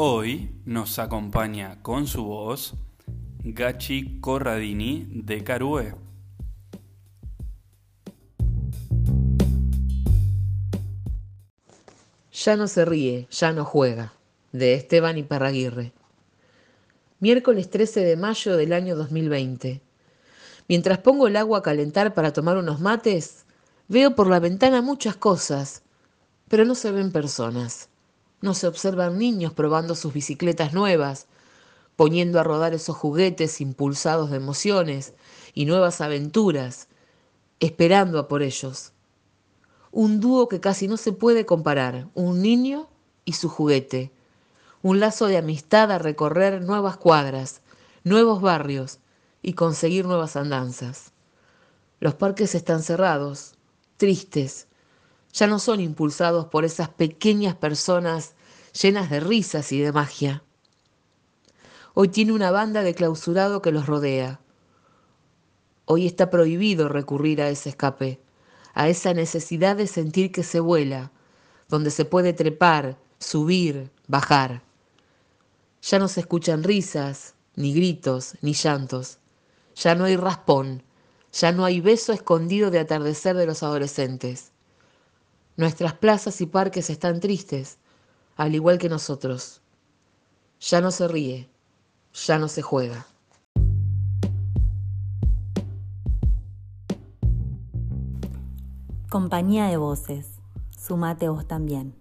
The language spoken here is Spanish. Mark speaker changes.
Speaker 1: Hoy nos acompaña con su voz Gachi Corradini de Carue.
Speaker 2: Ya no se ríe, ya no juega, de Esteban Iparraguirre. Miércoles 13 de mayo del año 2020. Mientras pongo el agua a calentar para tomar unos mates, veo por la ventana muchas cosas, pero no se ven personas. No se observan niños probando sus bicicletas nuevas, poniendo a rodar esos juguetes impulsados de emociones y nuevas aventuras, esperando a por ellos. Un dúo que casi no se puede comparar, un niño y su juguete, un lazo de amistad a recorrer nuevas cuadras, nuevos barrios y conseguir nuevas andanzas. Los parques están cerrados, tristes, ya no son impulsados por esas pequeñas personas llenas de risas y de magia. Hoy tiene una banda de clausurado que los rodea. Hoy está prohibido recurrir a ese escape, a esa necesidad de sentir que se vuela, donde se puede trepar, subir, bajar. Ya no se escuchan risas, ni gritos, ni llantos. Ya no hay raspón, ya no hay beso escondido de atardecer de los adolescentes. Nuestras plazas y parques están tristes, al igual que nosotros. Ya no se ríe, ya no se juega.
Speaker 3: Compañía de voces, sumate vos también.